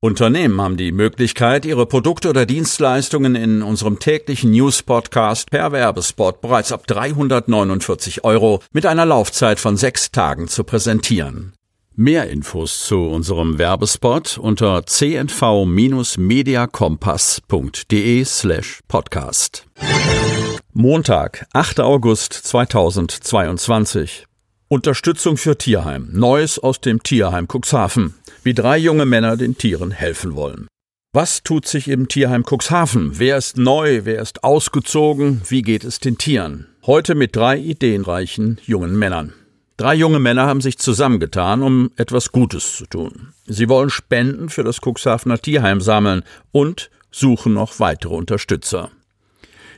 Unternehmen haben die Möglichkeit, ihre Produkte oder Dienstleistungen in unserem täglichen News-Podcast per Werbespot bereits ab 349 Euro mit einer Laufzeit von sechs Tagen zu präsentieren. Mehr Infos zu unserem Werbespot unter cnv-mediakompass.de slash podcast. Montag, 8. August 2022. Unterstützung für Tierheim. Neues aus dem Tierheim Cuxhaven wie drei junge Männer den Tieren helfen wollen. Was tut sich im Tierheim Cuxhaven? Wer ist neu? Wer ist ausgezogen? Wie geht es den Tieren? Heute mit drei ideenreichen jungen Männern. Drei junge Männer haben sich zusammengetan, um etwas Gutes zu tun. Sie wollen Spenden für das Cuxhavener Tierheim sammeln und suchen noch weitere Unterstützer.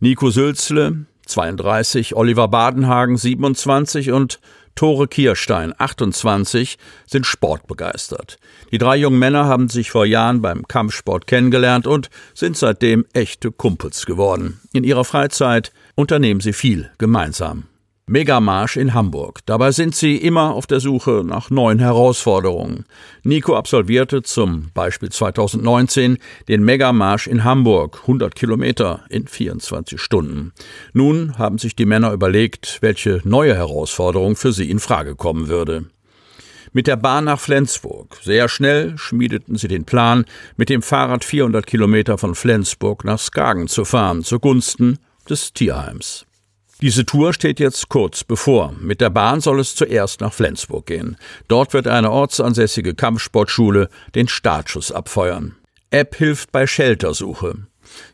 Nico Sülzle, 32, Oliver Badenhagen, 27 und Tore Kierstein, 28, sind sportbegeistert. Die drei jungen Männer haben sich vor Jahren beim Kampfsport kennengelernt und sind seitdem echte Kumpels geworden. In ihrer Freizeit unternehmen sie viel gemeinsam. Megamarsch in Hamburg. Dabei sind sie immer auf der Suche nach neuen Herausforderungen. Nico absolvierte zum Beispiel 2019 den Megamarsch in Hamburg, 100 Kilometer in 24 Stunden. Nun haben sich die Männer überlegt, welche neue Herausforderung für sie in Frage kommen würde. Mit der Bahn nach Flensburg. Sehr schnell schmiedeten sie den Plan, mit dem Fahrrad 400 Kilometer von Flensburg nach Skagen zu fahren, zugunsten des Tierheims. Diese Tour steht jetzt kurz bevor. Mit der Bahn soll es zuerst nach Flensburg gehen. Dort wird eine ortsansässige Kampfsportschule den Startschuss abfeuern. App hilft bei Sheltersuche.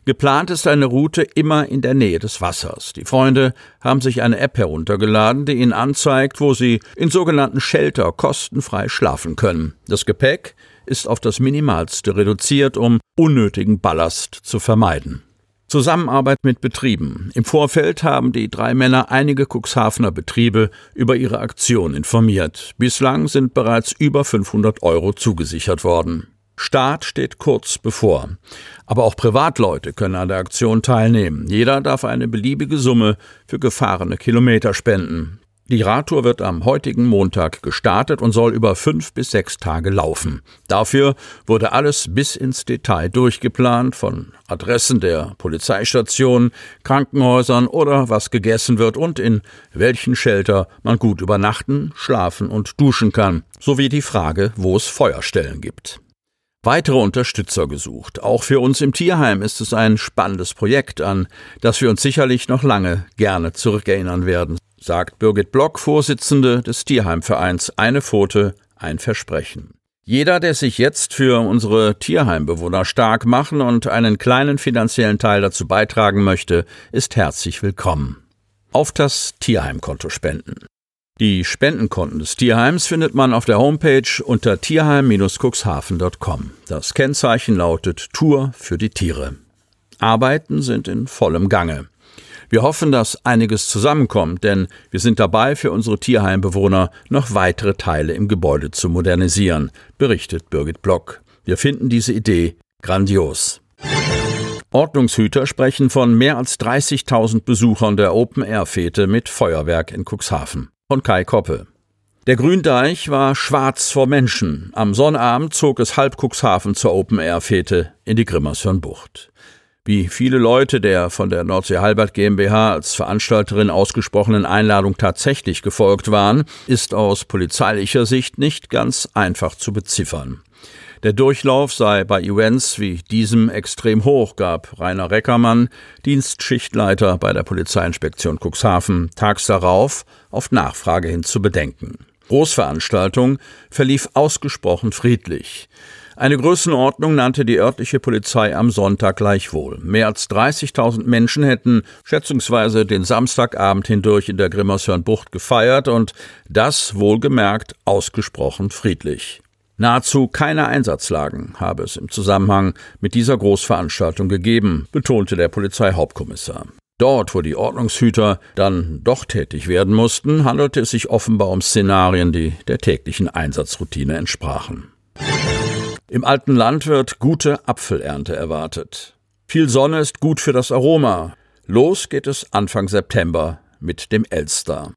Geplant ist eine Route immer in der Nähe des Wassers. Die Freunde haben sich eine App heruntergeladen, die ihnen anzeigt, wo sie in sogenannten Shelter kostenfrei schlafen können. Das Gepäck ist auf das Minimalste reduziert, um unnötigen Ballast zu vermeiden. Zusammenarbeit mit Betrieben. Im Vorfeld haben die drei Männer einige Cuxhavener Betriebe über ihre Aktion informiert. Bislang sind bereits über 500 Euro zugesichert worden. Start steht kurz bevor. Aber auch Privatleute können an der Aktion teilnehmen. Jeder darf eine beliebige Summe für gefahrene Kilometer spenden. Die Radtour wird am heutigen Montag gestartet und soll über fünf bis sechs Tage laufen. Dafür wurde alles bis ins Detail durchgeplant, von Adressen der Polizeistationen, Krankenhäusern oder was gegessen wird und in welchen Shelter man gut übernachten, schlafen und duschen kann, sowie die Frage, wo es Feuerstellen gibt. Weitere Unterstützer gesucht. Auch für uns im Tierheim ist es ein spannendes Projekt, an das wir uns sicherlich noch lange gerne zurückerinnern werden sagt Birgit Block, Vorsitzende des Tierheimvereins Eine Pfote, ein Versprechen. Jeder, der sich jetzt für unsere Tierheimbewohner stark machen und einen kleinen finanziellen Teil dazu beitragen möchte, ist herzlich willkommen. Auf das Tierheimkonto spenden. Die Spendenkonten des Tierheims findet man auf der Homepage unter tierheim-cuxhaven.com. Das Kennzeichen lautet Tour für die Tiere. Arbeiten sind in vollem Gange. Wir hoffen, dass einiges zusammenkommt, denn wir sind dabei, für unsere Tierheimbewohner noch weitere Teile im Gebäude zu modernisieren, berichtet Birgit Block. Wir finden diese Idee grandios. Ordnungshüter sprechen von mehr als 30.000 Besuchern der Open-Air-Fete mit Feuerwerk in Cuxhaven. Von Kai Koppe. Der Gründeich war schwarz vor Menschen. Am Sonnabend zog es halb Cuxhaven zur Open-Air-Fete in die Grimmershörnbucht. Wie viele Leute der von der Nordsee Halbert GmbH als Veranstalterin ausgesprochenen Einladung tatsächlich gefolgt waren, ist aus polizeilicher Sicht nicht ganz einfach zu beziffern. Der Durchlauf sei bei Events wie diesem extrem hoch, gab Rainer Reckermann, Dienstschichtleiter bei der Polizeiinspektion Cuxhaven, tags darauf auf Nachfrage hin zu bedenken. Großveranstaltung verlief ausgesprochen friedlich. Eine Größenordnung nannte die örtliche Polizei am Sonntag gleichwohl. Mehr als 30.000 Menschen hätten schätzungsweise den Samstagabend hindurch in der Grimmershörnbucht gefeiert und das wohlgemerkt ausgesprochen friedlich. Nahezu keine Einsatzlagen habe es im Zusammenhang mit dieser Großveranstaltung gegeben, betonte der Polizeihauptkommissar. Dort, wo die Ordnungshüter dann doch tätig werden mussten, handelte es sich offenbar um Szenarien, die der täglichen Einsatzroutine entsprachen. Im alten Land wird gute Apfelernte erwartet. Viel Sonne ist gut für das Aroma. Los geht es Anfang September mit dem Elster.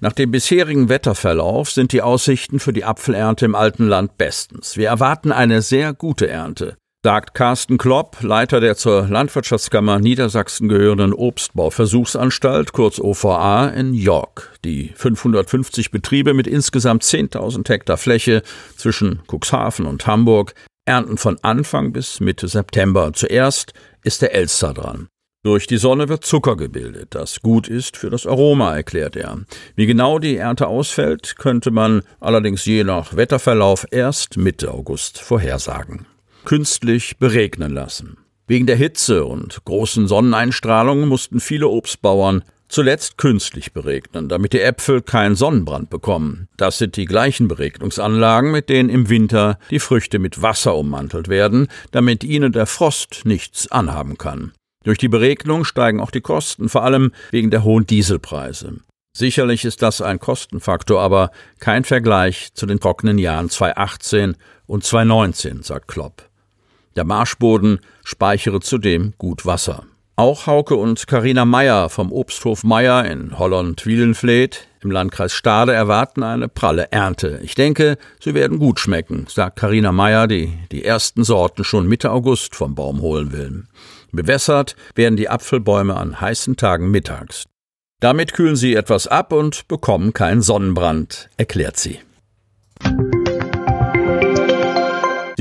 Nach dem bisherigen Wetterverlauf sind die Aussichten für die Apfelernte im alten Land bestens. Wir erwarten eine sehr gute Ernte sagt Carsten Klopp, Leiter der zur Landwirtschaftskammer Niedersachsen gehörenden Obstbauversuchsanstalt, kurz OVA, in York. Die 550 Betriebe mit insgesamt 10.000 Hektar Fläche zwischen Cuxhaven und Hamburg ernten von Anfang bis Mitte September. Zuerst ist der Elster dran. Durch die Sonne wird Zucker gebildet, das gut ist für das Aroma, erklärt er. Wie genau die Ernte ausfällt, könnte man allerdings je nach Wetterverlauf erst Mitte August vorhersagen künstlich beregnen lassen. Wegen der Hitze und großen Sonneneinstrahlung mussten viele Obstbauern zuletzt künstlich beregnen, damit die Äpfel keinen Sonnenbrand bekommen. Das sind die gleichen Beregnungsanlagen, mit denen im Winter die Früchte mit Wasser ummantelt werden, damit ihnen der Frost nichts anhaben kann. Durch die Beregnung steigen auch die Kosten, vor allem wegen der hohen Dieselpreise. Sicherlich ist das ein Kostenfaktor, aber kein Vergleich zu den trockenen Jahren 2018 und 2019, sagt Klopp. Der Marschboden speichere zudem gut Wasser. Auch Hauke und Karina Meyer vom Obsthof Meyer in Holland-Wielenfleet im Landkreis Stade erwarten eine pralle Ernte. Ich denke, sie werden gut schmecken, sagt Karina Meyer, die die ersten Sorten schon Mitte August vom Baum holen will. Bewässert werden die Apfelbäume an heißen Tagen mittags. Damit kühlen sie etwas ab und bekommen keinen Sonnenbrand, erklärt sie.